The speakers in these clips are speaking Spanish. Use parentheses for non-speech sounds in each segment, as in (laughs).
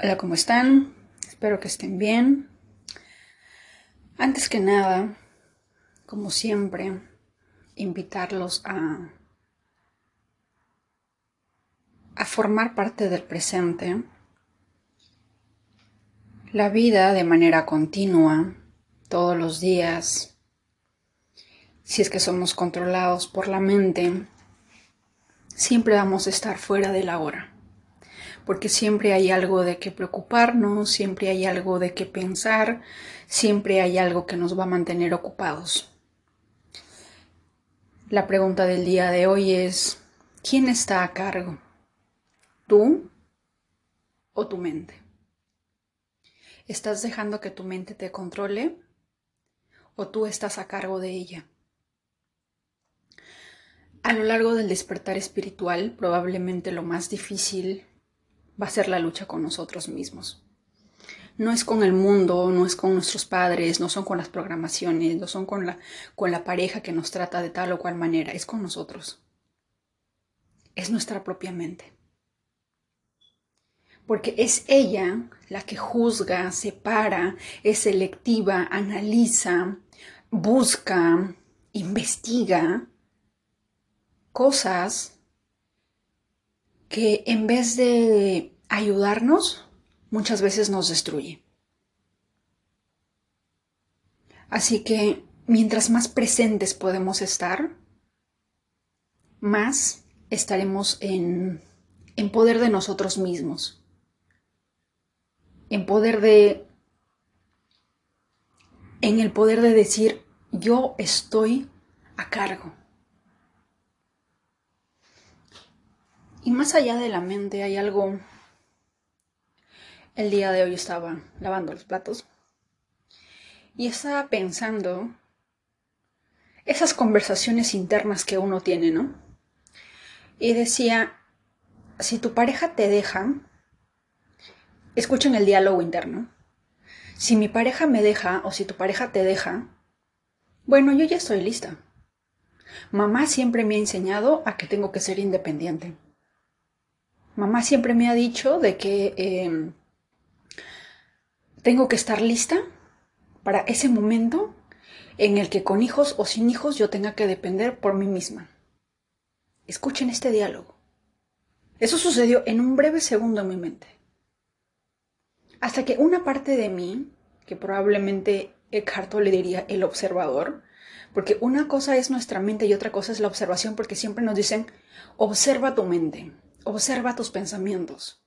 Hola, ¿cómo están? Espero que estén bien. Antes que nada, como siempre, invitarlos a, a formar parte del presente, la vida de manera continua, todos los días, si es que somos controlados por la mente, siempre vamos a estar fuera de la hora porque siempre hay algo de qué preocuparnos, siempre hay algo de qué pensar, siempre hay algo que nos va a mantener ocupados. La pregunta del día de hoy es, ¿quién está a cargo? ¿Tú o tu mente? ¿Estás dejando que tu mente te controle o tú estás a cargo de ella? A lo largo del despertar espiritual, probablemente lo más difícil va a ser la lucha con nosotros mismos. No es con el mundo, no es con nuestros padres, no son con las programaciones, no son con la, con la pareja que nos trata de tal o cual manera, es con nosotros. Es nuestra propia mente. Porque es ella la que juzga, separa, es selectiva, analiza, busca, investiga cosas que en vez de ayudarnos, muchas veces nos destruye. Así que mientras más presentes podemos estar, más estaremos en, en poder de nosotros mismos, en poder de, en el poder de decir, yo estoy a cargo. Y más allá de la mente hay algo... El día de hoy estaba lavando los platos y estaba pensando esas conversaciones internas que uno tiene, ¿no? Y decía, si tu pareja te deja, escuchen el diálogo interno. Si mi pareja me deja o si tu pareja te deja, bueno, yo ya estoy lista. Mamá siempre me ha enseñado a que tengo que ser independiente. Mamá siempre me ha dicho de que em, tengo que estar lista para ese momento en el que con hijos o sin hijos yo tenga que depender por mí misma. Escuchen este diálogo. Eso sucedió en un breve segundo en mi mente. Hasta que una parte de mí, que probablemente Eckhart le diría el observador, porque una cosa es nuestra mente y otra cosa es la observación, porque siempre nos dicen, observa tu mente. Observa tus pensamientos.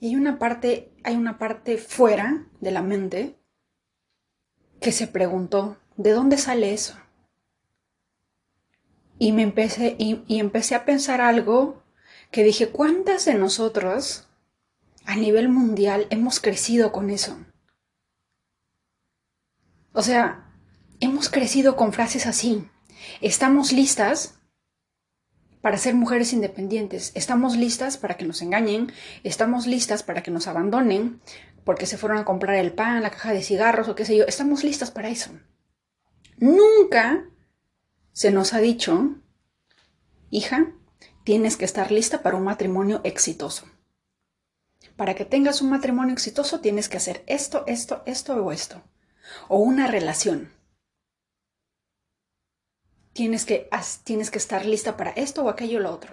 Y hay una parte, hay una parte fuera de la mente que se preguntó, ¿de dónde sale eso? Y me empecé, y, y empecé a pensar algo que dije, ¿cuántas de nosotros a nivel mundial hemos crecido con eso? O sea, hemos crecido con frases así. Estamos listas para ser mujeres independientes. Estamos listas para que nos engañen, estamos listas para que nos abandonen porque se fueron a comprar el pan, la caja de cigarros o qué sé yo. Estamos listas para eso. Nunca se nos ha dicho, hija, tienes que estar lista para un matrimonio exitoso. Para que tengas un matrimonio exitoso tienes que hacer esto, esto, esto o esto. O una relación tienes que, tienes que estar lista para esto o aquello o lo otro.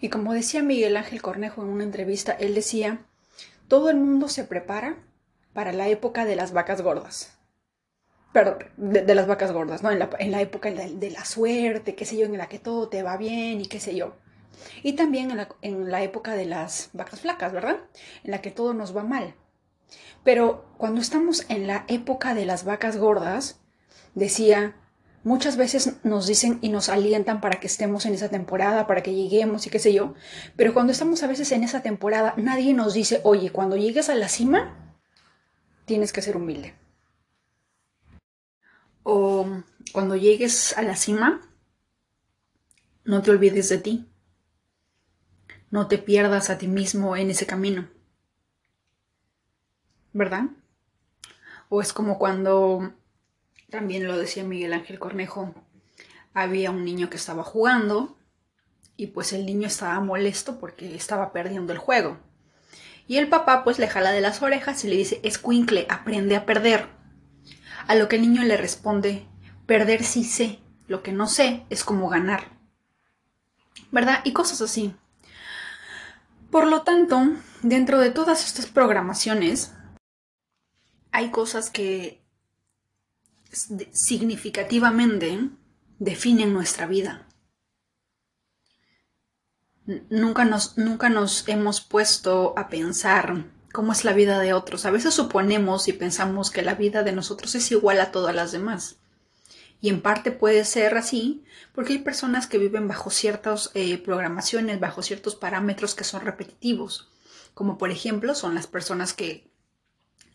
Y como decía Miguel Ángel Cornejo en una entrevista, él decía, todo el mundo se prepara para la época de las vacas gordas. Perdón, de, las vacas gordas, ¿no? En la, época de, la suerte, qué sé yo, en la que todo te va bien y qué sé yo. Y también en la, en la época de las vacas flacas, ¿verdad? En la que todo nos va mal. Pero cuando estamos en la época de las vacas gordas, decía, Muchas veces nos dicen y nos alientan para que estemos en esa temporada, para que lleguemos y qué sé yo. Pero cuando estamos a veces en esa temporada, nadie nos dice, oye, cuando llegues a la cima, tienes que ser humilde. O cuando llegues a la cima, no te olvides de ti. No te pierdas a ti mismo en ese camino. ¿Verdad? O es como cuando también lo decía Miguel Ángel Cornejo, había un niño que estaba jugando y pues el niño estaba molesto porque estaba perdiendo el juego. Y el papá pues le jala de las orejas y le dice, escuincle, aprende a perder. A lo que el niño le responde, perder sí sé, lo que no sé es cómo ganar. ¿Verdad? Y cosas así. Por lo tanto, dentro de todas estas programaciones, hay cosas que significativamente definen nuestra vida. Nunca nos, nunca nos hemos puesto a pensar cómo es la vida de otros. A veces suponemos y pensamos que la vida de nosotros es igual a todas las demás. Y en parte puede ser así porque hay personas que viven bajo ciertas eh, programaciones, bajo ciertos parámetros que son repetitivos. Como por ejemplo son las personas que,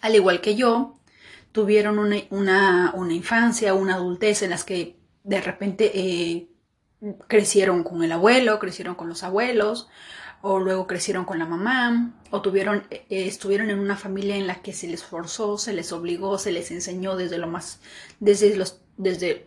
al igual que yo, tuvieron una, una, infancia, una adultez en las que de repente eh, crecieron con el abuelo, crecieron con los abuelos, o luego crecieron con la mamá, o tuvieron, eh, estuvieron en una familia en la que se les forzó, se les obligó, se les enseñó desde lo más, desde los, desde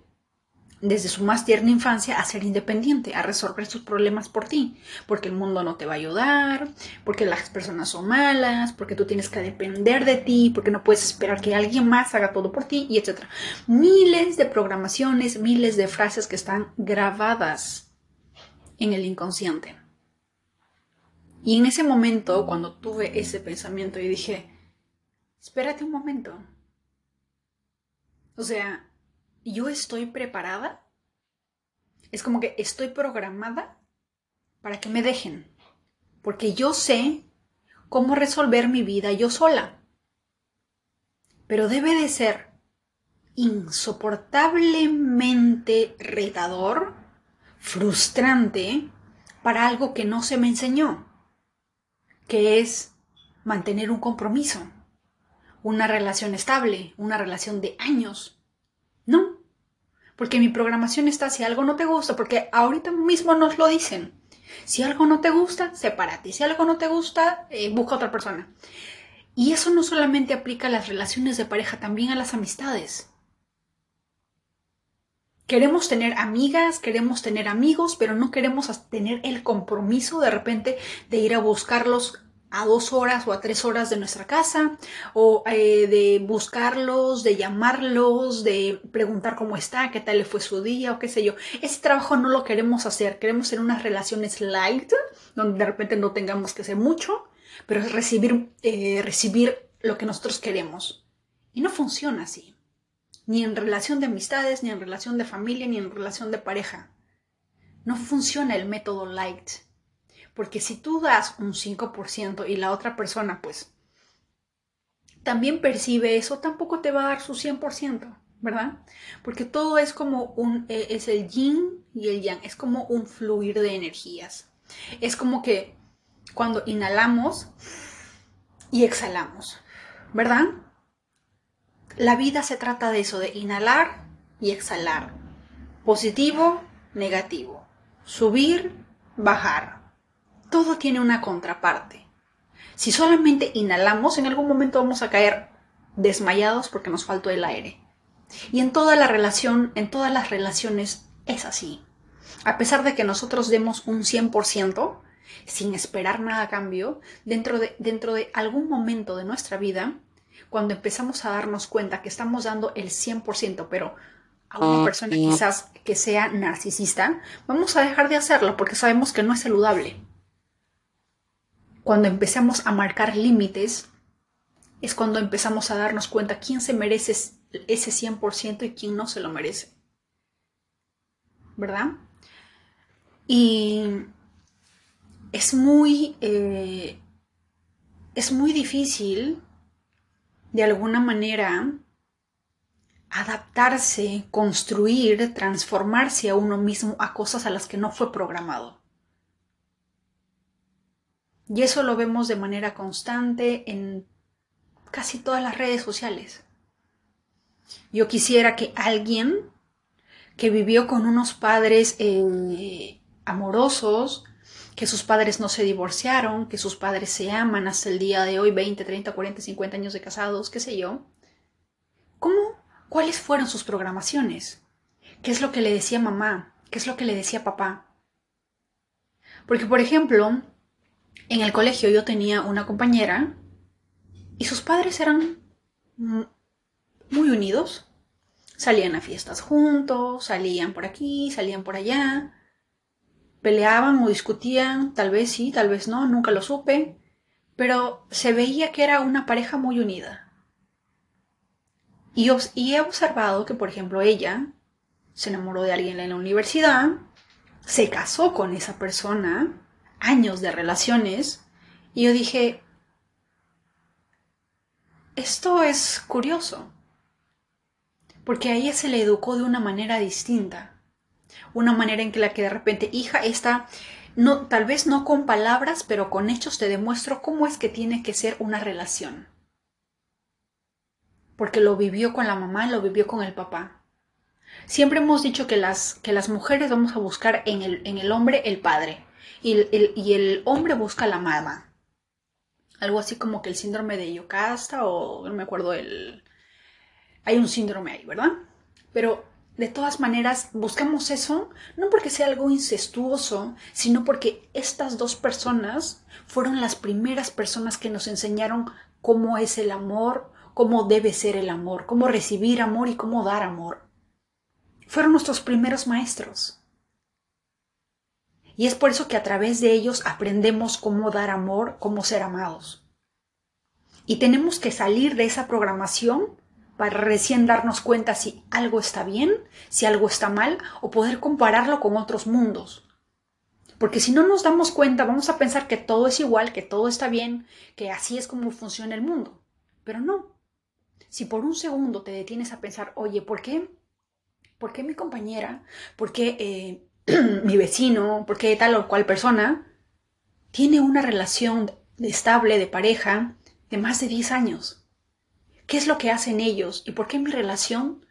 desde su más tierna infancia a ser independiente, a resolver sus problemas por ti, porque el mundo no te va a ayudar, porque las personas son malas, porque tú tienes que depender de ti, porque no puedes esperar que alguien más haga todo por ti, y etc. Miles de programaciones, miles de frases que están grabadas en el inconsciente. Y en ese momento, cuando tuve ese pensamiento, y dije, espérate un momento. O sea, yo estoy preparada. Es como que estoy programada para que me dejen. Porque yo sé cómo resolver mi vida yo sola. Pero debe de ser insoportablemente retador, frustrante, para algo que no se me enseñó, que es mantener un compromiso, una relación estable, una relación de años porque mi programación está si algo no te gusta, porque ahorita mismo nos lo dicen. Si algo no te gusta, sepárate. Si algo no te gusta, eh, busca otra persona. Y eso no solamente aplica a las relaciones de pareja, también a las amistades. Queremos tener amigas, queremos tener amigos, pero no queremos tener el compromiso de repente de ir a buscarlos a dos horas o a tres horas de nuestra casa, o eh, de buscarlos, de llamarlos, de preguntar cómo está, qué tal le fue su día, o qué sé yo. Ese trabajo no lo queremos hacer, queremos tener unas relaciones light, donde de repente no tengamos que hacer mucho, pero es recibir, eh, recibir lo que nosotros queremos. Y no funciona así. Ni en relación de amistades, ni en relación de familia, ni en relación de pareja. No funciona el método light porque si tú das un 5% y la otra persona pues también percibe eso, tampoco te va a dar su 100%, ¿verdad? Porque todo es como un, e, es el yin y el yang, es como un fluir de energías. Es como que cuando inhalamos y exhalamos, ¿verdad? La vida se trata de eso, de inhalar y exhalar. Positivo, negativo. Subir, bajar todo tiene una contraparte. Si solamente inhalamos, en algún momento vamos a caer desmayados porque nos faltó el aire. Y en toda la relación, en todas las relaciones es así. A pesar de que nosotros demos un 100%, sin esperar nada a cambio, dentro de, dentro de algún momento de nuestra vida, cuando empezamos a darnos cuenta que estamos dando el 100%, pero a una persona quizás que sea narcisista, vamos a dejar de hacerlo porque sabemos que no es saludable cuando empezamos a marcar límites, es cuando empezamos a darnos cuenta quién se merece ese 100% y quién no se lo merece. ¿Verdad? Y es muy, eh, es muy difícil, de alguna manera, adaptarse, construir, transformarse a uno mismo a cosas a las que no fue programado. Y eso lo vemos de manera constante en casi todas las redes sociales. Yo quisiera que alguien que vivió con unos padres eh, amorosos, que sus padres no se divorciaron, que sus padres se aman hasta el día de hoy, 20, 30, 40, 50 años de casados, qué sé yo. ¿Cómo? ¿Cuáles fueron sus programaciones? ¿Qué es lo que le decía mamá? ¿Qué es lo que le decía papá? Porque, por ejemplo, en el colegio yo tenía una compañera y sus padres eran muy unidos. Salían a fiestas juntos, salían por aquí, salían por allá. Peleaban o discutían, tal vez sí, tal vez no, nunca lo supe, pero se veía que era una pareja muy unida. Y, he observado que, por ejemplo, ella se enamoró de alguien en la universidad, se casó con esa persona, años de relaciones, y yo dije, esto es curioso, porque a ella se le educó de una manera distinta, una manera en que la que de repente, hija, esta, no, tal vez no con palabras, pero con hechos te demuestro cómo es que tiene que ser una relación. Porque lo vivió con la mamá, lo vivió con el papá. Siempre hemos dicho que las, que las mujeres vamos a buscar en el, en el hombre el padre y el, hombre busca la mamá. Algo así como que el síndrome de Yocasta o no me acuerdo el... Hay un síndrome ahí, ¿verdad? Pero de todas maneras buscamos eso no porque sea algo incestuoso, sino porque estas dos personas fueron las primeras personas que nos enseñaron cómo es el amor, cómo debe ser el amor, cómo recibir amor y cómo dar amor. Fueron nuestros primeros maestros. Y es por eso que a través de ellos aprendemos cómo dar amor, cómo ser amados. Y tenemos que salir de esa programación para recién darnos cuenta si algo está bien, si algo está mal, o poder compararlo con otros mundos. Porque si no nos damos cuenta, vamos a pensar que todo es igual, que todo está bien, que así es como funciona el mundo. Pero no. Si por un segundo te detienes a pensar, oye, ¿por qué? ¿Por qué mi compañera? ¿Por qué eh, (clears throat) mi vecino, porque tal o cual persona tiene una relación estable de pareja de más de 10 años. ¿Qué es lo que hacen ellos y por qué mi relación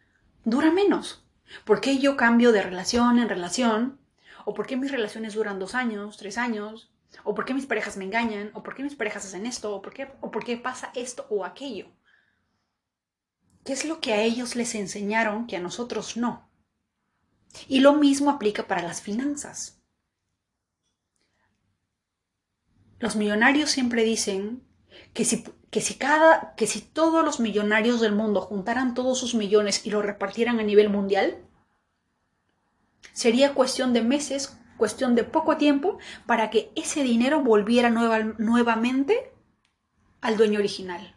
dura menos? ¿Por qué yo cambio de relación en relación? ¿O por qué mis relaciones duran dos años, tres años? ¿O por qué mis parejas me engañan? ¿O por qué mis parejas hacen esto? ¿O por qué, o por qué pasa esto o aquello? ¿Qué es lo que a ellos les enseñaron que a nosotros no? Y lo mismo aplica para las finanzas. Los millonarios siempre dicen que si, que si, cada, que si todos los millonarios del mundo juntaran todos sus millones y lo repartieran a nivel mundial, sería cuestión de meses, cuestión de poco tiempo, para que ese dinero volviera nuevamente al dueño original.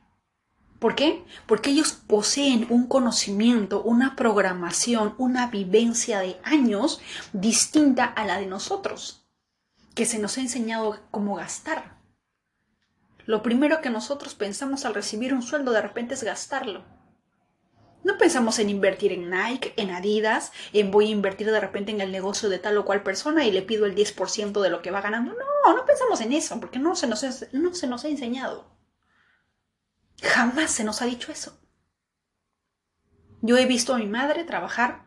¿Por qué? Porque ellos poseen un conocimiento, una programación, una vivencia de años distinta a la de nosotros, que se nos ha enseñado cómo gastar. Lo primero que nosotros pensamos al recibir un sueldo de repente es gastarlo. No pensamos en invertir en Nike, en Adidas, en voy a invertir de repente en el negocio de tal o cual persona y le pido el 10% de lo que va ganando. No, no pensamos en eso, porque no se nos, no se nos ha enseñado. Jamás se nos ha dicho eso. Yo he visto a mi madre trabajar,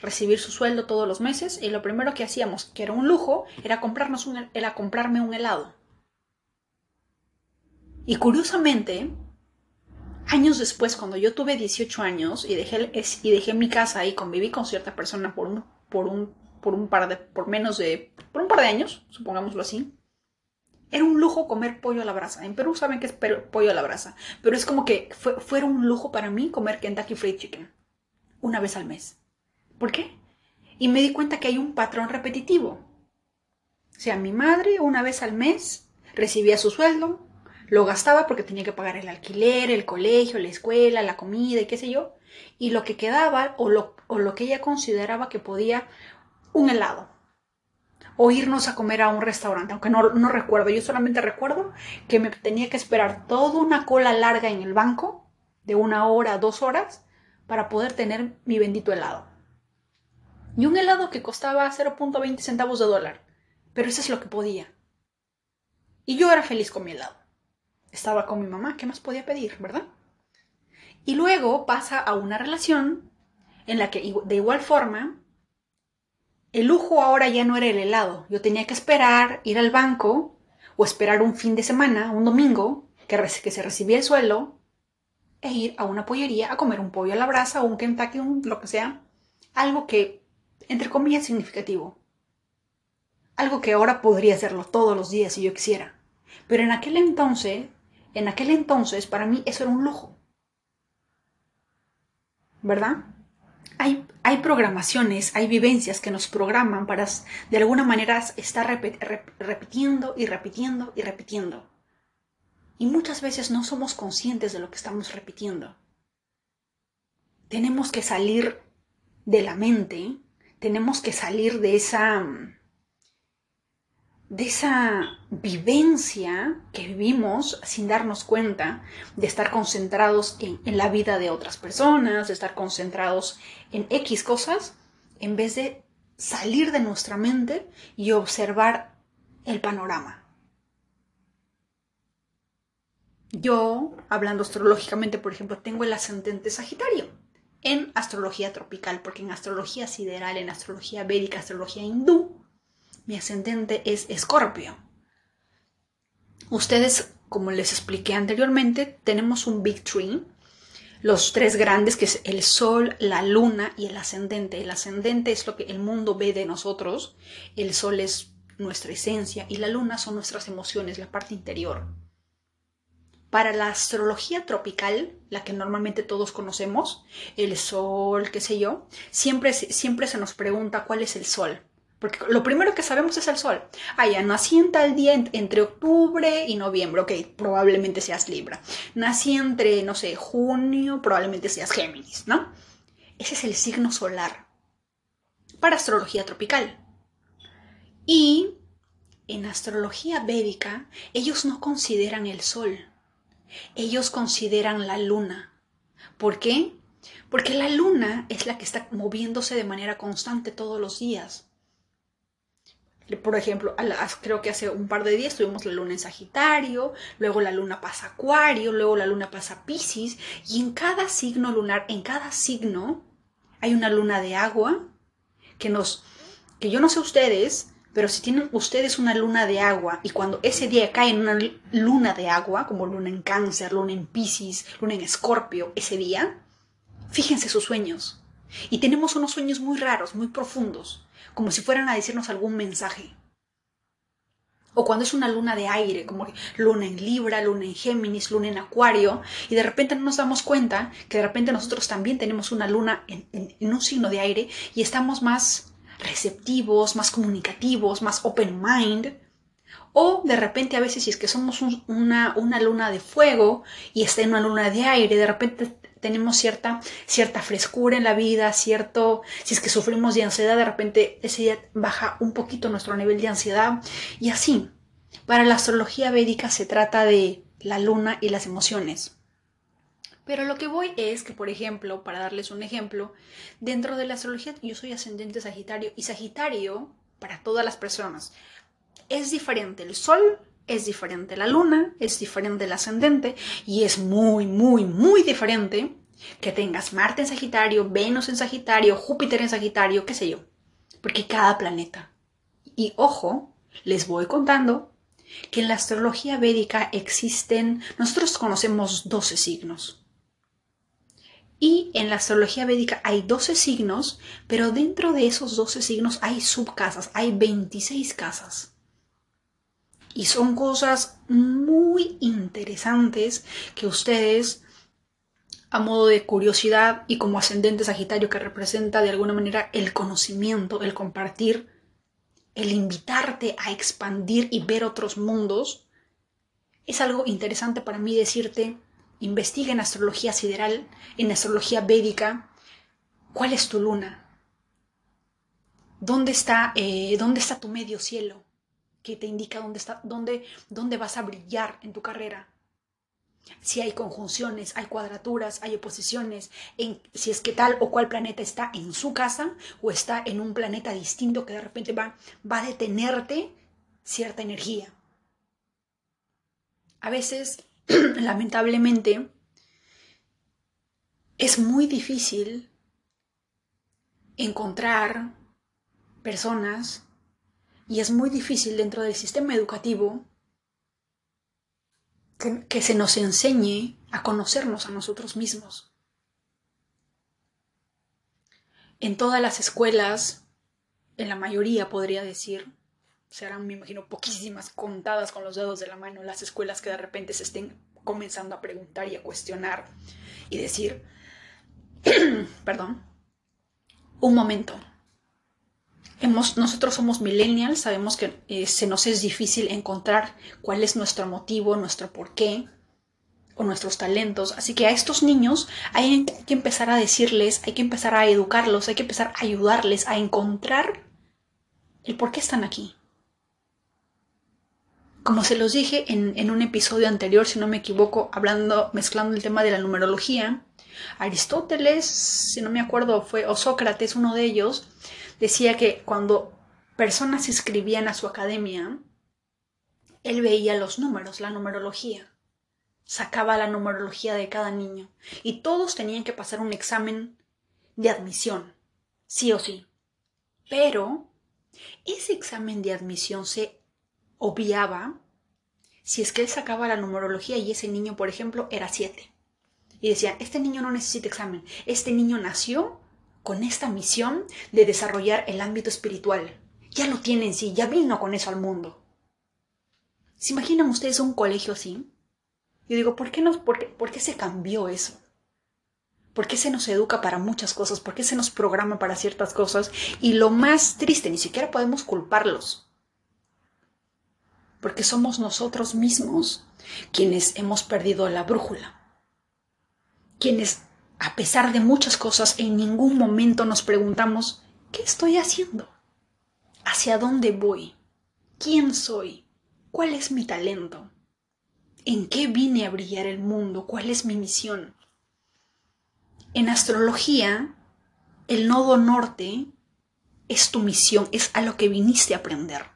recibir su sueldo todos los meses y lo primero que hacíamos, que era un lujo, era, comprarnos un, era comprarme un helado. Y curiosamente, años después, cuando yo tuve 18 años y dejé, y dejé mi casa y conviví con cierta persona por un, por un, por un par de, por menos de, por un par de años, supongámoslo así, era un lujo comer pollo a la brasa. En Perú saben que es pollo a la brasa. Pero es como que fue, fuera un lujo para mí comer Kentucky Fried Chicken. Una vez al mes. ¿Por qué? Y me di cuenta que hay un patrón repetitivo. O sea, mi madre una vez al mes recibía su sueldo, lo gastaba porque tenía que pagar el alquiler, el colegio, la escuela, la comida y qué sé yo. Y lo que quedaba o lo, o lo que ella consideraba que podía, un helado o irnos a comer a un restaurante, aunque no, no recuerdo, yo solamente recuerdo que me tenía que esperar toda una cola larga en el banco, de una hora, dos horas, para poder tener mi bendito helado. Y un helado que costaba 0.20 centavos de dólar, pero eso es lo que podía. Y yo era feliz con mi helado. Estaba con mi mamá, ¿qué más podía pedir, verdad? Y luego pasa a una relación en la que de igual forma el lujo ahora ya no era el helado. Yo tenía que esperar, ir al banco o esperar un fin de semana, un domingo, que, se recibía el sueldo, e ir a una pollería a comer un pollo a la brasa o un Kentucky, lo que sea. Algo que, entre comillas, significativo. Algo que ahora podría hacerlo todos los días si yo quisiera. Pero en aquel entonces, en aquel entonces, para mí eso era un lujo. ¿Verdad? Hay, programaciones, hay vivencias que nos programan para de alguna manera estar repitiendo y repitiendo y repitiendo. Y muchas veces no somos conscientes de lo que estamos repitiendo. Tenemos que salir de la mente, tenemos que salir de esa de esa vivencia que vivimos sin darnos cuenta, de estar concentrados en, la vida de otras personas, de estar concentrados en X cosas, en vez de salir de nuestra mente y observar el panorama. Yo, hablando astrológicamente, por ejemplo, tengo el ascendente Sagitario en astrología tropical, porque en astrología sideral, en astrología védica, astrología hindú, mi ascendente es Escorpio. Ustedes, como les expliqué anteriormente, tenemos un Big Tree, los tres grandes, que es el Sol, la Luna y el ascendente. El ascendente es lo que el mundo ve de nosotros, el Sol es nuestra esencia y la Luna son nuestras emociones, la parte interior. Para la astrología tropical, la que normalmente todos conocemos, el Sol, qué sé yo, siempre, siempre se nos pregunta cuál es el Sol. Porque lo primero que sabemos es el sol. Ah, ya nací en tal día entre octubre y noviembre. Ok, probablemente seas Libra. Nací entre, no sé, junio, probablemente seas Géminis, ¿no? Ese es el signo solar para astrología tropical. Y en astrología védica, ellos no consideran el sol. Ellos consideran la luna. ¿Por qué? Porque la luna es la que está moviéndose de manera constante todos los días. Por ejemplo, creo que hace un par de días tuvimos la luna en Sagitario, luego la luna pasa Acuario, luego la luna pasa Pisces, y en cada signo lunar, en cada signo, hay una luna de agua que nos, que yo no sé ustedes, pero si tienen ustedes una luna de agua y cuando ese día cae en una luna de agua, como luna en Cáncer, luna en Pisces, luna en Escorpio, ese día, fíjense sus sueños. Y tenemos unos sueños muy raros, muy profundos como si fueran a decirnos algún mensaje. O cuando es una luna de aire, como luna en Libra, luna en Géminis, luna en Acuario, y de repente no nos damos cuenta que de repente nosotros también tenemos una luna en, un signo de aire y estamos más receptivos, más comunicativos, más open mind. O de repente a veces si es que somos una, una luna de fuego y está en una luna de aire, de repente tenemos cierta, cierta frescura en la vida, cierto, si es que sufrimos de ansiedad, de repente ese día baja un poquito nuestro nivel de ansiedad y así. Para la astrología védica se trata de la luna y las emociones. Pero lo que voy es que, por ejemplo, para darles un ejemplo, dentro de la astrología yo soy ascendente Sagitario y Sagitario, para todas las personas, es diferente el Sol es diferente la luna, es diferente el ascendente y es muy, muy, muy diferente que tengas Marte en Sagitario, Venus en Sagitario, Júpiter en Sagitario, qué sé yo. Porque cada planeta. Y ojo, les voy contando que en la astrología védica existen, nosotros conocemos 12 signos. Y en la astrología védica hay 12 signos, pero dentro de esos 12 signos hay subcasas, hay 26 casas. Y son cosas muy interesantes que ustedes, a modo de curiosidad y como ascendente Sagitario que representa de alguna manera el conocimiento, el compartir, el invitarte a expandir y ver otros mundos, es algo interesante para mí decirte, investiga en astrología sideral, en astrología védica, cuál es tu luna, dónde está, eh, dónde está tu medio cielo, que te indica dónde, está, dónde, dónde vas a brillar en tu carrera. Si hay conjunciones, hay cuadraturas, hay oposiciones, si es que tal o cual planeta está en su casa o está en un planeta distinto que de repente va, va a detenerte cierta energía. A veces, (clears throat) lamentablemente, es muy difícil encontrar personas y es muy difícil dentro del sistema educativo que, se nos enseñe a conocernos a nosotros mismos. En todas las escuelas, en la mayoría podría decir, serán, me imagino, poquísimas contadas con los dedos de la mano las escuelas que de repente se estén comenzando a preguntar y a cuestionar y decir, (clears throat) perdón, un momento. Nosotros somos millennials, sabemos que eh, se nos es difícil encontrar cuál es nuestro motivo, nuestro porqué o nuestros talentos. Así que a estos niños hay que empezar a decirles, hay que empezar a educarlos, hay que empezar a ayudarles a encontrar el por qué están aquí. Como se los dije en, en, un episodio anterior, si no me equivoco, hablando, mezclando el tema de la numerología, Aristóteles, si no me acuerdo, fue, o Sócrates, uno de ellos, decía que cuando personas escribían a su academia, él veía los números, la numerología, sacaba la numerología de cada niño, y todos tenían que pasar un examen de admisión, sí o sí. Pero ese examen de admisión se obviaba si es que él sacaba la numerología y ese niño, por ejemplo, era 7. Y decía, este niño no necesita examen, este niño nació con esta misión de desarrollar el ámbito espiritual. Ya lo tiene en sí, ya vino con eso al mundo. ¿Se imaginan ustedes un colegio así? Yo digo, ¿por qué, nos, por, qué, ¿por qué se cambió eso? ¿Por qué se nos educa para muchas cosas? ¿Por qué se nos programa para ciertas cosas? Y lo más triste, ni siquiera podemos culparlos porque somos nosotros mismos quienes hemos perdido la brújula, quienes a pesar de muchas cosas en ningún momento nos preguntamos, ¿qué estoy haciendo? ¿Hacia dónde voy? ¿Quién soy? ¿Cuál es mi talento? ¿En qué vine a brillar el mundo? ¿Cuál es mi misión? En astrología, el nodo norte es tu misión, es a lo que viniste a aprender.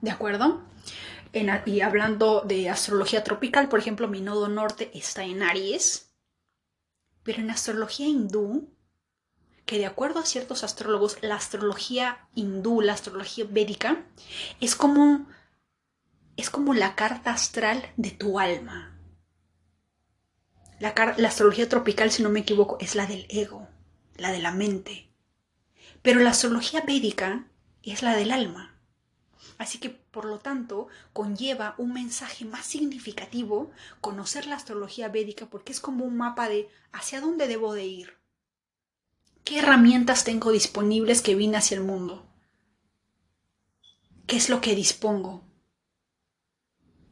¿De acuerdo? Y hablando de astrología tropical, por ejemplo, mi nodo norte está en Aries. Pero en astrología hindú, que de acuerdo a ciertos astrólogos, la astrología hindú, la astrología védica, es como, es como la carta astral de tu alma. La, la astrología tropical, si no me equivoco, es la del ego, la de la mente. Pero la astrología védica es la del alma. Así que, por lo tanto, conlleva un mensaje más significativo conocer la astrología védica porque es como un mapa de hacia dónde debo de ir. ¿Qué herramientas tengo disponibles que vine hacia el mundo? ¿Qué es lo que dispongo?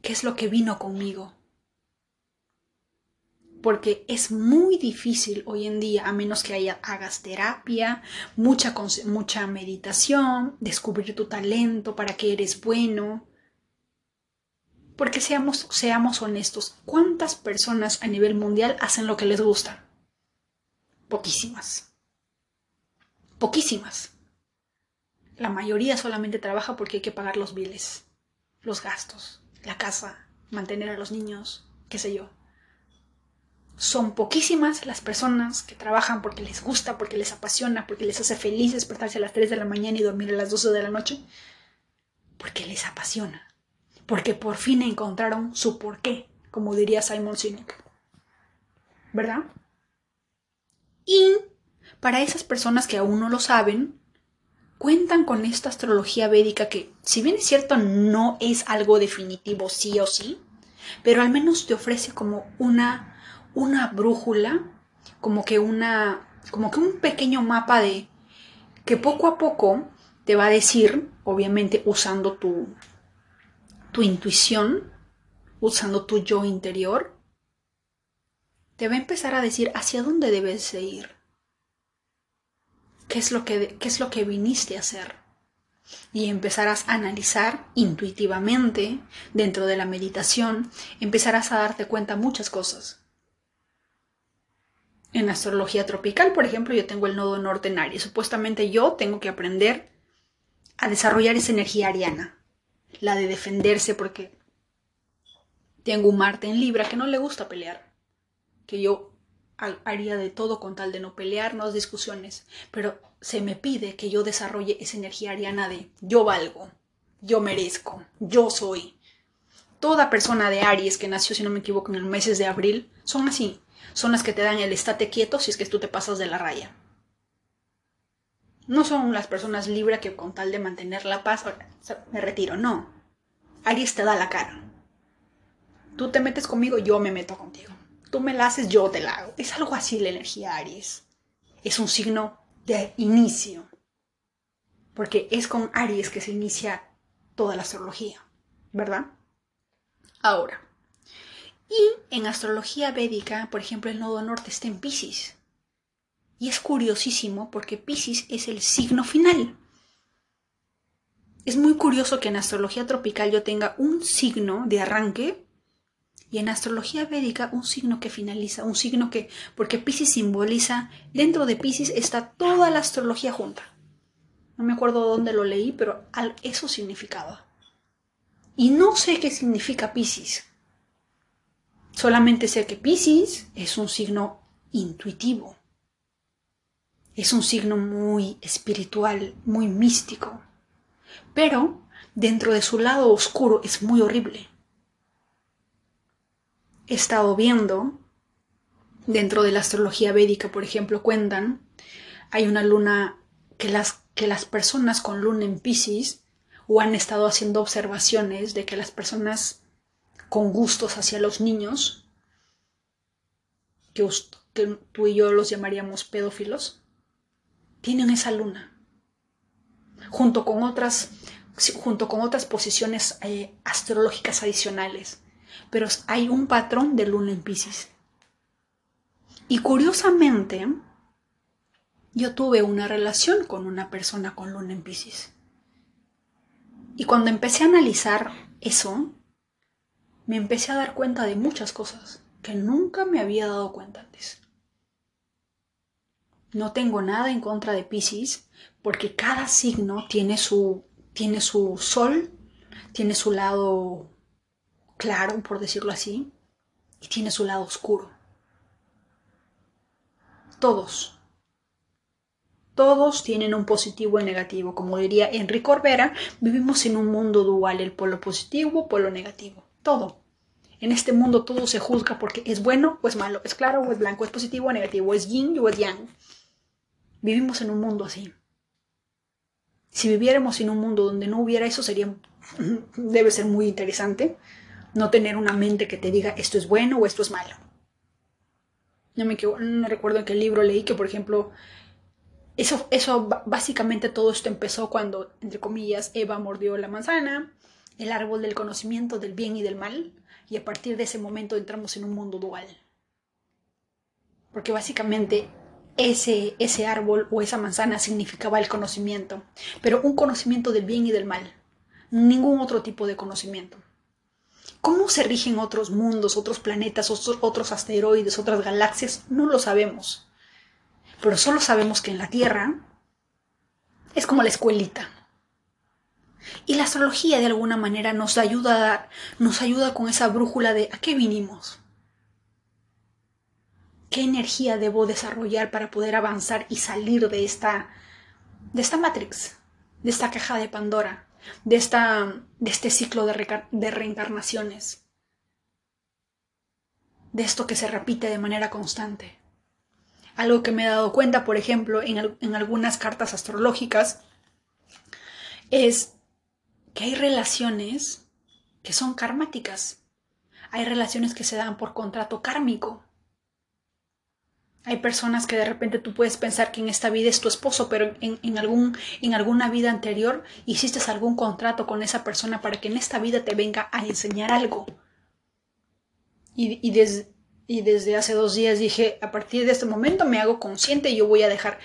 ¿Qué es lo que vino conmigo? Porque es muy difícil hoy en día, a menos que haya, hagas terapia, mucha, mucha meditación, descubrir tu talento, para que eres bueno. Porque seamos, seamos honestos, ¿cuántas personas a nivel mundial hacen lo que les gusta? Poquísimas. Poquísimas. La mayoría solamente trabaja porque hay que pagar los biles, los gastos, la casa, mantener a los niños, qué sé yo son poquísimas las personas que trabajan porque les gusta, porque les apasiona, porque les hace feliz despertarse a las 3 de la mañana y dormir a las 12 de la noche, porque les apasiona, porque por fin encontraron su porqué, como diría Simon Sinek. ¿Verdad? Y para esas personas que aún no lo saben, cuentan con esta astrología védica que, si bien es cierto, no es algo definitivo sí o sí, pero al menos te ofrece como una una brújula, como que una, como que un pequeño mapa de que poco a poco te va a decir, obviamente usando tu, tu intuición, usando tu yo interior, te va a empezar a decir hacia dónde debes de ir. ¿Qué es lo que, qué es lo que viniste a hacer? y empezarás a analizar intuitivamente dentro de la meditación, empezarás a darte cuenta muchas cosas. En astrología tropical, por ejemplo, yo tengo el nodo norte en Aries. Supuestamente yo tengo que aprender a desarrollar esa energía ariana, la de defenderse porque tengo un Marte en Libra que no le gusta pelear, que yo haría de todo con tal de no pelearnos, discusiones, pero se me pide que yo desarrolle esa energía ariana de yo valgo, yo merezco, yo soy. Toda persona de Aries que nació, si no me equivoco, en los meses de abril, son así, son las que te dan el estate quieto si es que tú te pasas de la raya. No son las personas libres que con tal de mantener la paz, me retiro, no. Aries te da la cara. Tú te metes conmigo, yo me meto contigo. Tú me la haces, yo te la hago. Es algo así la energía Aries. Es un signo de inicio. Porque es con Aries que se inicia toda la astrología, ¿verdad? Ahora, y en astrología védica, por ejemplo, el nodo norte está en Pisces. Y es curiosísimo porque Pisces es el signo final. Es muy curioso que en astrología tropical yo tenga un signo de arranque y en astrología védica un signo que finaliza, un signo que, porque Pisces simboliza, dentro de Pisces está toda la astrología junta. No me acuerdo dónde lo leí, pero eso significaba. Y no sé qué significa Pisces. Solamente sé que Pisces es un signo intuitivo. Es un signo muy espiritual, muy místico. Pero dentro de su lado oscuro es muy horrible. He estado viendo, dentro de la astrología védica, por ejemplo, cuentan, hay una luna que las, que las personas con luna en Pisces o han estado haciendo observaciones de que las personas con gustos hacia los niños, que, tú y yo los llamaríamos pedófilos, tienen esa luna, junto con otras, junto con otras posiciones eh, astrológicas adicionales. Pero hay un patrón de luna en Pisces. Y curiosamente, yo tuve una relación con una persona con luna en Pisces. Y cuando empecé a analizar eso, me empecé a dar cuenta de muchas cosas que nunca me había dado cuenta antes. No tengo nada en contra de Pisces porque cada signo tiene su, tiene su sol, tiene su lado claro, por decirlo así, y tiene su lado oscuro. Todos. Todos tienen un positivo y negativo. Como diría Enrique Orbera, vivimos en un mundo dual, el polo positivo, polo negativo. Todo. En este mundo todo se juzga porque es bueno o es malo, es claro o es blanco, es positivo o negativo, es yin o es yang. Vivimos en un mundo así. Si viviéramos en un mundo donde no hubiera eso, sería, (laughs) debe ser muy interesante no tener una mente que te diga esto es bueno o esto es malo. No me no recuerdo en qué libro leí que, por ejemplo, eso, eso básicamente todo esto empezó cuando, entre comillas, Eva mordió la manzana, el árbol del conocimiento del bien y del mal, y a partir de ese momento entramos en un mundo dual. Porque básicamente ese, ese árbol o esa manzana significaba el conocimiento, pero un conocimiento del bien y del mal, ningún otro tipo de conocimiento. ¿Cómo se rigen otros mundos, otros planetas, otros, otros asteroides, otras galaxias? No lo sabemos. Pero solo sabemos que en la Tierra es como la escuelita. Y la astrología de alguna manera nos ayuda, nos ayuda con esa brújula de a qué vinimos. ¿Qué energía debo desarrollar para poder avanzar y salir de esta, de esta Matrix, de esta caja de Pandora, de, esta, de este ciclo de, de reencarnaciones, de esto que se repite de manera constante? Algo que me he dado cuenta, por ejemplo, en, en algunas cartas astrológicas, es que hay relaciones que son karmáticas. Hay relaciones que se dan por contrato kármico. Hay personas que de repente tú puedes pensar que en esta vida es tu esposo, pero en, algún, en alguna vida anterior hiciste algún contrato con esa persona para que en esta vida te venga a enseñar algo. Y, y, y desde hace dos días dije, a partir de este momento me hago consciente y yo voy a dejar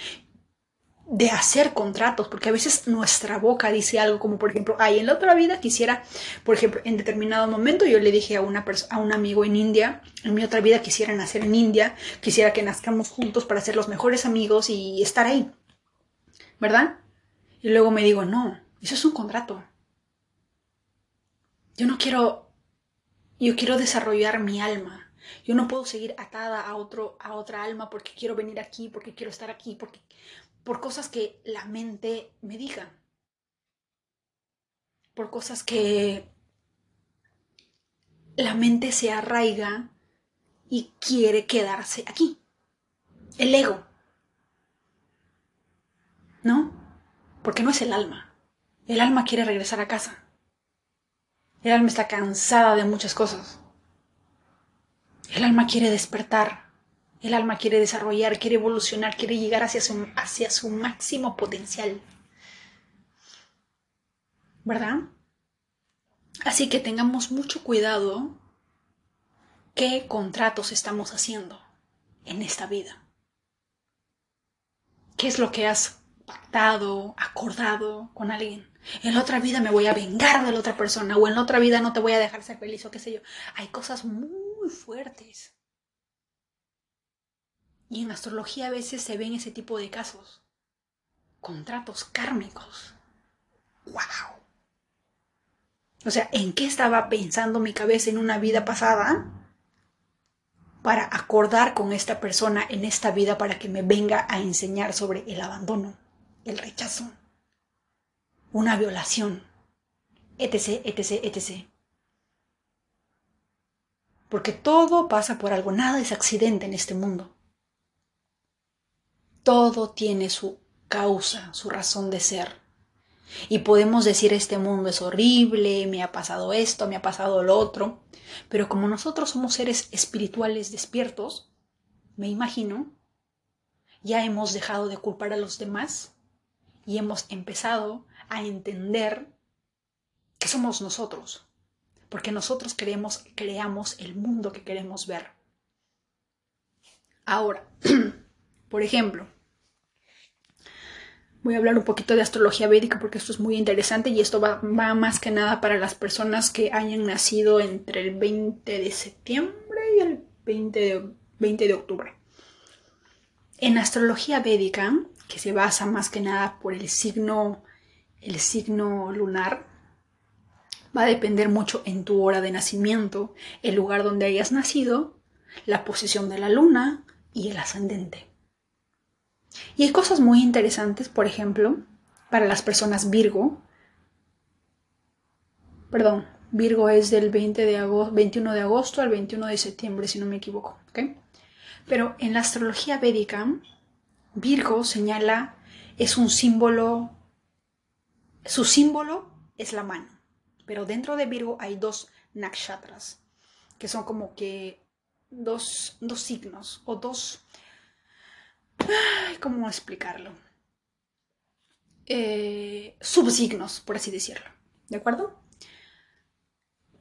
de hacer contratos, porque a veces nuestra boca dice algo como, por ejemplo, ay, en la otra vida quisiera, por ejemplo, en determinado momento yo le dije a, una a un amigo en India, en mi otra vida quisiera nacer en India, quisiera que nazcamos juntos para ser los mejores amigos y estar ahí, ¿verdad? Y luego me digo, no, eso es un contrato. Yo no quiero, yo quiero desarrollar mi alma. Yo no puedo seguir atada a otro a otra alma porque quiero venir aquí, porque quiero estar aquí, porque por cosas que la mente me diga, por cosas que la mente se arraiga y quiere quedarse aquí. El ego. ¿No? Porque no es el alma. El alma quiere regresar a casa. El alma está cansada de muchas cosas. El alma quiere despertar. El alma quiere desarrollar, quiere evolucionar, quiere llegar hacia su, hacia su máximo potencial. ¿Verdad? Así que tengamos mucho cuidado qué contratos estamos haciendo en esta vida. ¿Qué es lo que has pactado, acordado con alguien? En la otra vida me voy a vengar de la otra persona o en la otra vida no te voy a dejar ser feliz o qué sé yo. Hay cosas muy fuertes. Y en astrología a veces se ven ese tipo de casos. Contratos kármicos. ¡Wow! O sea, ¿en qué estaba pensando mi cabeza en una vida pasada? Para acordar con esta persona en esta vida para que me venga a enseñar sobre el abandono, el rechazo, una violación, etc., etc., etc. Porque todo pasa por algo, nada es accidente en este mundo. Todo tiene su causa, su razón de ser. Y podemos decir este mundo es horrible, me ha pasado esto, me ha pasado lo otro, pero como nosotros somos seres espirituales despiertos, me imagino, ya hemos dejado de culpar a los demás y hemos empezado a entender que somos nosotros, porque nosotros creamos el mundo que queremos ver. Ahora, (clears throat) por ejemplo, voy a hablar un poquito de astrología védica porque esto es muy interesante y esto va, más que nada para las personas que hayan nacido entre el 20 de septiembre y el 20 de, 20 de octubre. En astrología védica, que se basa más que nada por el signo, el signo lunar, va a depender mucho en tu hora de nacimiento, el lugar donde hayas nacido, la posición de la luna y el ascendente. Y hay cosas muy interesantes, por ejemplo, para las personas Virgo. Perdón, Virgo es del 20 de agosto, 21 de agosto al 21 de septiembre, si no me equivoco. Pero en la astrología védica, Virgo señala, es un símbolo, su símbolo es la mano. Pero dentro de Virgo hay dos nakshatras, que son como que dos, dos signos o dos ¿Cómo explicarlo? Eh, subsignos, por así decirlo. ¿De acuerdo?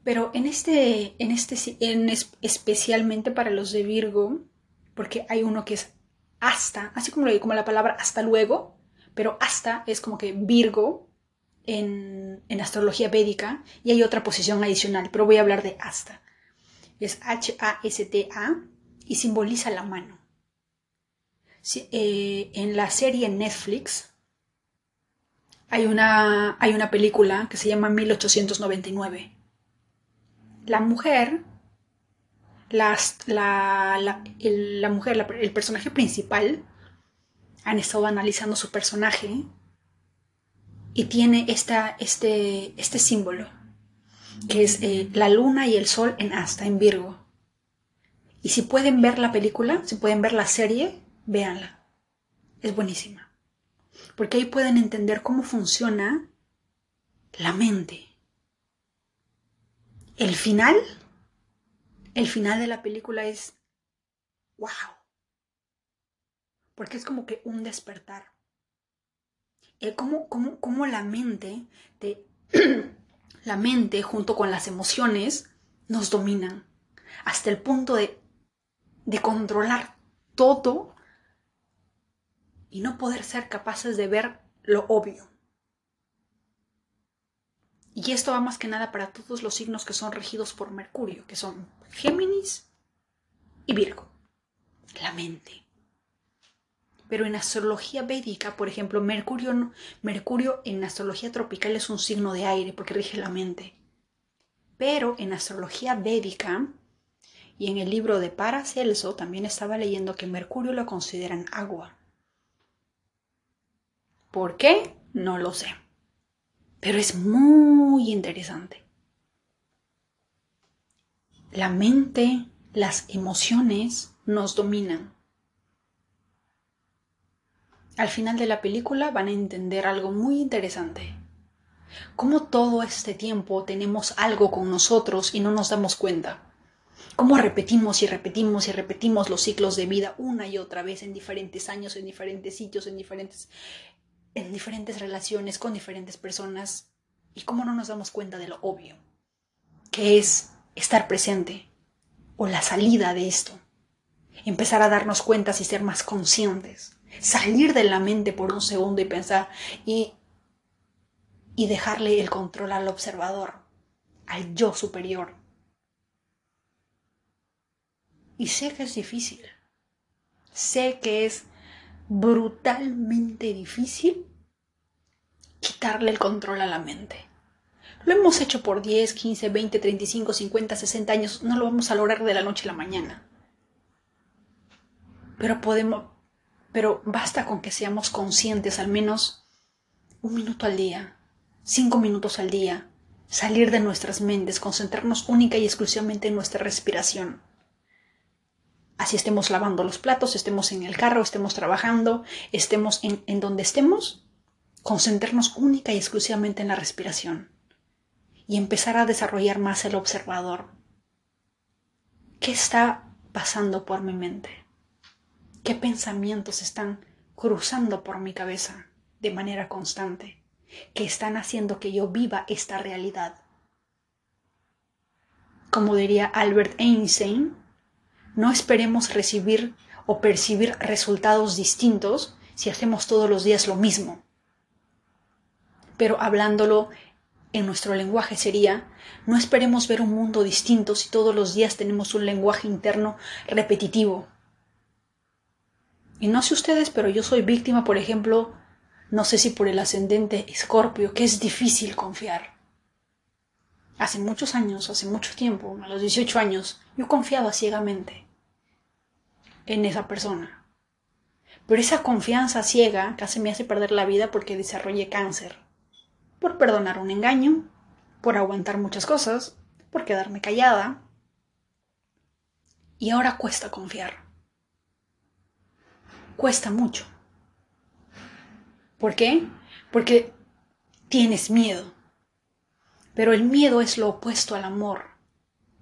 Pero en este, en este, en especialmente para los de Virgo, porque hay uno que es hasta, así como, como la palabra hasta luego, pero hasta es como que Virgo en, en astrología védica y hay otra posición adicional, pero voy a hablar de hasta. Es H-A-S-T-A y simboliza la mano. Eh, en la serie Netflix hay una, hay una película que se llama 1899. La mujer, la, la, mujer, el personaje principal, han estado analizando su personaje y tiene esta, este, este símbolo, que es eh, la luna y el sol en asta, en Virgo. Y si pueden ver la película, si pueden ver la serie, véanla. Es buenísima. Porque ahí pueden entender cómo funciona la mente. El final, el final de la película es wow. Porque es como que un despertar. Eh, cómo, cómo, la mente, te, (clears throat) la mente junto con las emociones nos dominan hasta el punto de, de controlar todo y no poder ser capaces de ver lo obvio. Y esto va más que nada para todos los signos que son regidos por Mercurio, que son Géminis y Virgo, la mente. Pero en astrología védica, por ejemplo, Mercurio, Mercurio en astrología tropical es un signo de aire porque rige la mente. Pero en astrología védica y en el libro de Paracelso también estaba leyendo que Mercurio lo consideran agua. ¿Por qué? No lo sé. Pero es muy interesante. La mente, las emociones nos dominan. al final de la película van a entender algo muy interesante. Cómo todo este tiempo tenemos algo con nosotros y no nos damos cuenta. Cómo repetimos y repetimos y repetimos los ciclos de vida una y otra vez en diferentes años, en diferentes sitios, en diferentes, en diferentes relaciones con diferentes personas. Y cómo no nos damos cuenta de lo obvio, que es estar presente o la salida de esto. Empezar a darnos cuenta y ser más conscientes. Salir de la mente por un segundo y pensar y y dejarle el control al observador, al yo superior. Y sé que es difícil. Sé que es brutalmente difícil quitarle el control a la mente. Lo hemos hecho por 10, 15, 20, 35, 50, 60 años. No lo vamos a lograr de la noche a la mañana. Pero podemos, pero basta con que seamos conscientes al menos un minuto al día, cinco minutos al día, salir de nuestras mentes, concentrarnos única y exclusivamente en nuestra respiración. Así estemos lavando los platos, estemos en el carro, estemos trabajando, estemos en, en donde estemos, concentrarnos única y exclusivamente en la respiración y empezar a desarrollar más el observador. ¿Qué está pasando por mi mente? ¿Qué pensamientos están cruzando por mi cabeza de manera constante? que están haciendo que yo viva esta realidad. Como diría Albert Einstein, no esperemos recibir o percibir resultados distintos si hacemos todos los días lo mismo. Pero hablándolo en nuestro lenguaje sería, no esperemos ver un mundo distinto si todos los días tenemos un lenguaje interno repetitivo. Y no sé ustedes, pero yo soy víctima, por ejemplo, no sé si por el ascendente escorpio, que es difícil confiar. Hace muchos años, hace mucho tiempo, a los 18 años, yo confiaba ciegamente en esa persona. Pero esa confianza ciega casi me hace perder la vida porque desarrollé cáncer. Por perdonar un engaño, por aguantar muchas cosas, por quedarme callada. Y ahora cuesta confiar. Cuesta mucho. ¿Por qué? Porque tienes miedo. Pero el miedo es lo opuesto al amor.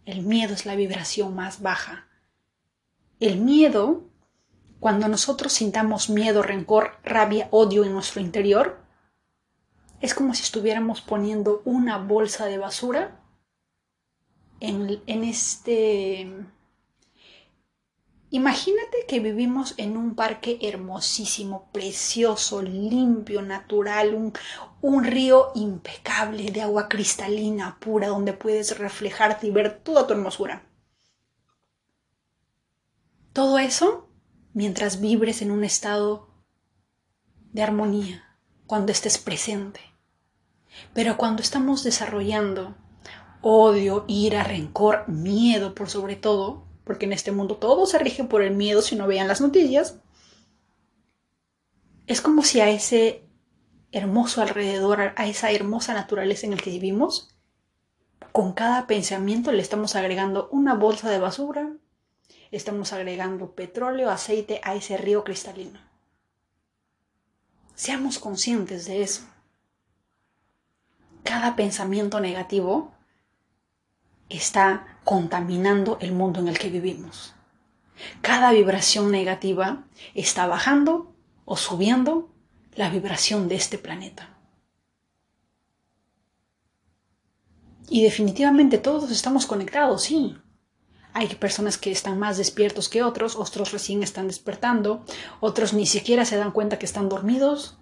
El miedo es la vibración más baja. El miedo, cuando nosotros sintamos miedo, rencor, rabia, odio en nuestro interior, es como si estuviéramos poniendo una bolsa de basura en, este Imagínate que vivimos en un parque hermosísimo, precioso, limpio, natural, un, un, río impecable de agua cristalina, pura, donde puedes reflejarte y ver toda tu hermosura. Todo eso mientras vibres en un estado de armonía, cuando estés presente. Pero cuando estamos desarrollando odio, ira, rencor, miedo por sobre todo, porque en este mundo todo se rige por el miedo si no vean las noticias, es como si a ese hermoso alrededor, a esa hermosa naturaleza en la que vivimos, con cada pensamiento le estamos agregando una bolsa de basura, estamos agregando petróleo, aceite a ese río cristalino. Seamos conscientes de eso. Cada pensamiento negativo está contaminando el mundo en el que vivimos. Cada vibración negativa está bajando o subiendo la vibración de este planeta. Y definitivamente todos estamos conectados, sí. Hay personas que están más despiertos que otros, otros recién están despertando, otros ni siquiera se dan cuenta que están dormidos.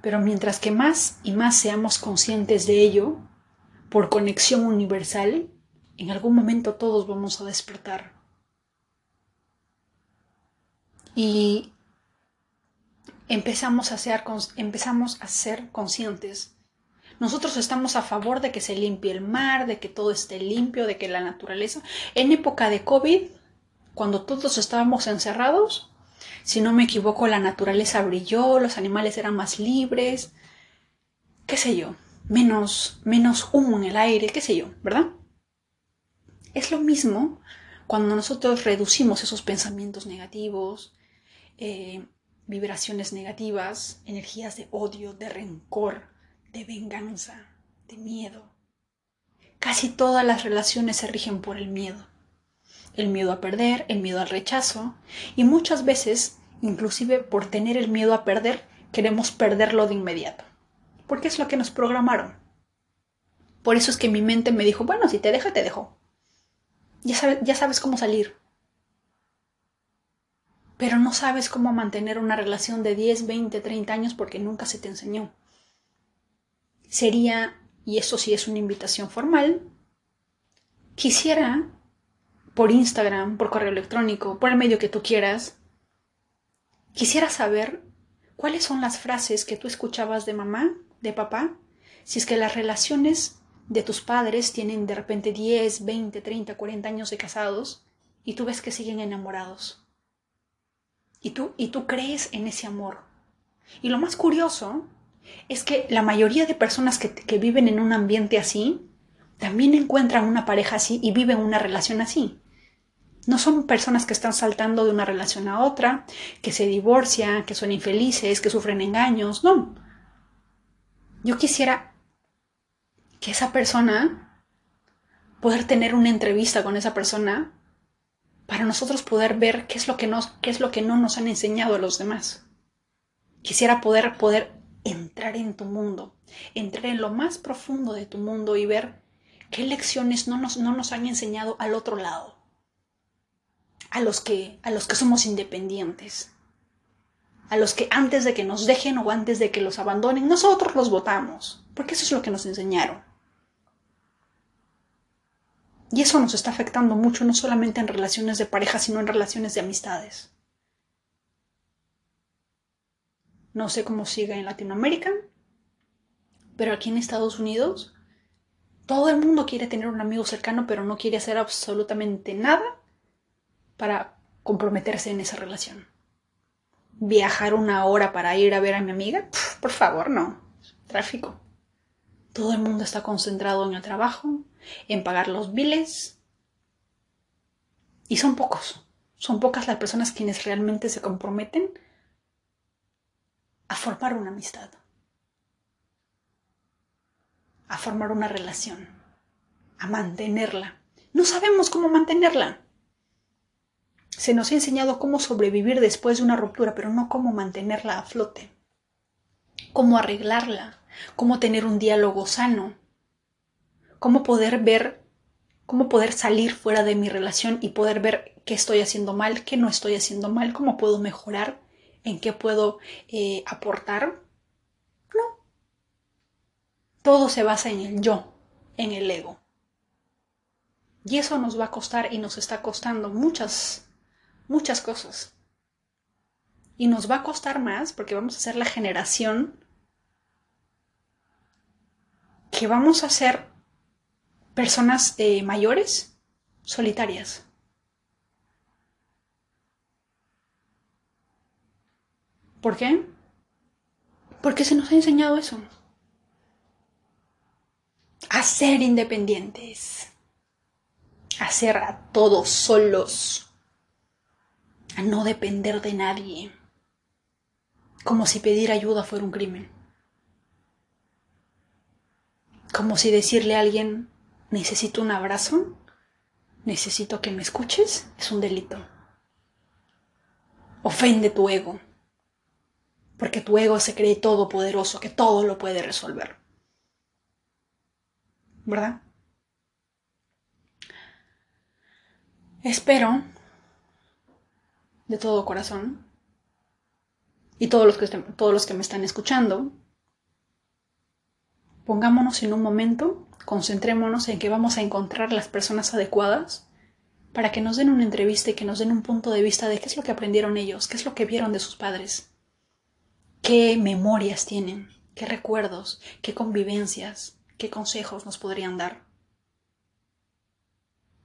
Pero mientras que más y más seamos conscientes de ello, por conexión universal, en algún momento todos vamos a despertar. Y empezamos a ser, empezamos a ser conscientes. Nosotros estamos a favor de que se limpie el mar, de que todo esté limpio, de que la naturaleza. En época de COVID, cuando todos estábamos encerrados, si no me equivoco, la naturaleza brilló, los animales eran más libres, qué sé yo menos, menos humo en el aire, qué sé yo, ¿verdad? Es lo mismo cuando nosotros reducimos esos pensamientos negativos, eh, vibraciones negativas, energías de odio, de rencor, de venganza, de miedo. Casi todas las relaciones se rigen por el miedo. El miedo a perder, el miedo al rechazo y muchas veces, inclusive por tener el miedo a perder, queremos perderlo de inmediato. Porque es lo que nos programaron. Por eso es que mi mente me dijo, bueno, si te deja, te dejo. Ya, ya sabes cómo salir. Pero no sabes cómo mantener una relación de 10, 20, 30 años porque nunca se te enseñó. Sería, y eso sí es una invitación formal, quisiera por Instagram, por correo electrónico, por el medio que tú quieras, quisiera saber cuáles son las frases que tú escuchabas de mamá, de papá, si es que las relaciones de tus padres tienen de repente 10, 20, 30, 40 años de casados y tú ves que siguen enamorados. Y tú, y tú crees en ese amor. Y lo más curioso es que la mayoría de personas que, viven en un ambiente así también encuentran una pareja así y viven una relación así. No son personas que están saltando de una relación a otra, que se divorcian, que son infelices, que sufren engaños, no. Yo quisiera que esa persona, poder tener una entrevista con esa persona, para nosotros poder ver qué es lo que, qué es lo que no nos han enseñado a los demás. Quisiera poder, poder entrar en tu mundo, entrar en lo más profundo de tu mundo y ver qué lecciones no nos, no nos han enseñado al otro lado a los que, a los que somos independientes, a los que antes de que nos dejen o antes de que los abandonen, nosotros los votamos, porque eso es lo que nos enseñaron. Y eso nos está afectando mucho, no solamente en relaciones de pareja, sino en relaciones de amistades. No sé cómo sigue en Latinoamérica, pero aquí en Estados Unidos todo el mundo quiere tener un amigo cercano, pero no quiere hacer absolutamente nada para comprometerse en esa relación. Viajar una hora para ir a ver a mi amiga, por favor, no. Tráfico. Todo el mundo está concentrado en el trabajo, en pagar los biles. Y son pocos. Son pocas las personas quienes realmente se comprometen a formar una amistad, a formar una relación, a mantenerla. No sabemos cómo mantenerla. Se nos ha enseñado cómo sobrevivir después de una ruptura, pero no cómo mantenerla a flote, cómo arreglarla, cómo tener un diálogo sano, cómo poder ver, cómo poder salir fuera de mi relación y poder ver qué estoy haciendo mal, qué no estoy haciendo mal, cómo puedo mejorar, en qué puedo eh, aportar. No. Todo se basa en el yo, en el ego. Y eso nos va a costar y nos está costando muchas muchas cosas. Y nos va a costar más porque vamos a ser la generación que vamos a ser personas eh, mayores solitarias. ¿Por qué? Porque se nos ha enseñado eso. A ser independientes. A ser a todos solos a no depender de nadie, como si pedir ayuda fuera un crimen, como si decirle a alguien, necesito un abrazo, necesito que me escuches, es un delito. Ofende tu ego, porque tu ego se cree todopoderoso, que todo lo puede resolver. ¿Verdad? Espero de todo corazón, y todos los que, todos los que me están escuchando, pongámonos en un momento, concentrémonos en que vamos a encontrar las personas adecuadas para que nos den una entrevista y que nos den un punto de vista de qué es lo que aprendieron ellos, qué es lo que vieron de sus padres, qué memorias tienen, qué recuerdos, qué convivencias, qué consejos nos podrían dar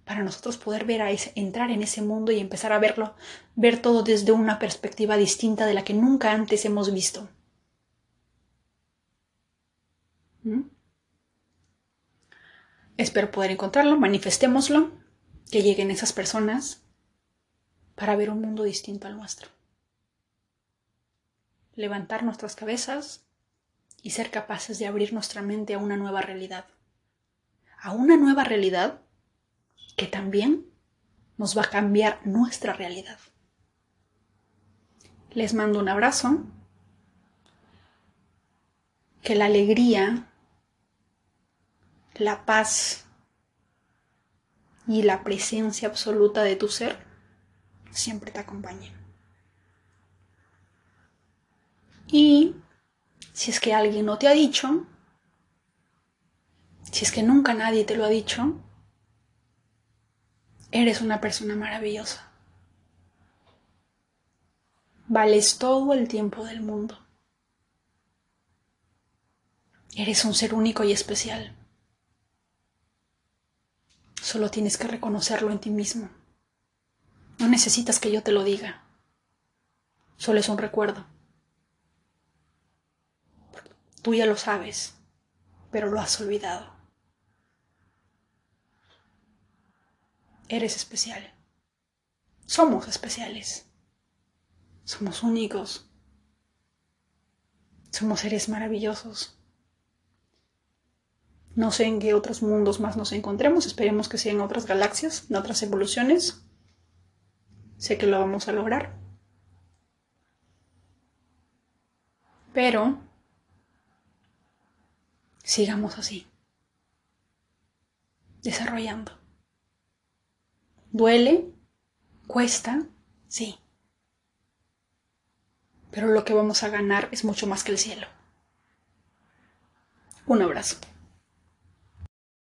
para nosotros poder ver entrar en ese mundo y empezar a verlo, ver todo desde una perspectiva distinta de la que nunca antes hemos visto. ¿Mm? Espero poder encontrarlo, manifestémoslo, que lleguen esas personas para ver un mundo distinto al nuestro. Levantar nuestras cabezas y ser capaces de abrir nuestra mente a una nueva realidad. A una nueva realidad que también nos va a cambiar nuestra realidad. Les mando un abrazo. Que la alegría, la paz y la presencia absoluta de tu ser siempre te acompañen. Y si es que alguien no te ha dicho, si es que nunca nadie te lo ha dicho, eres una persona maravillosa. Vales todo el tiempo del mundo. Eres un ser único y especial. Solo tienes que reconocerlo en ti mismo. No necesitas que yo te lo diga. Solo es un recuerdo. Tú ya lo sabes, pero lo has olvidado. Eres especial. Somos especiales. Somos únicos. Somos seres maravillosos. No sé en qué otros mundos más nos encontremos, esperemos que sea en otras galaxias, en otras evoluciones. Sé que lo vamos a lograr. Pero sigamos así, desarrollando. ¿Duele? ¿Cuesta? Sí pero lo que vamos a ganar es mucho más que el cielo. Un abrazo.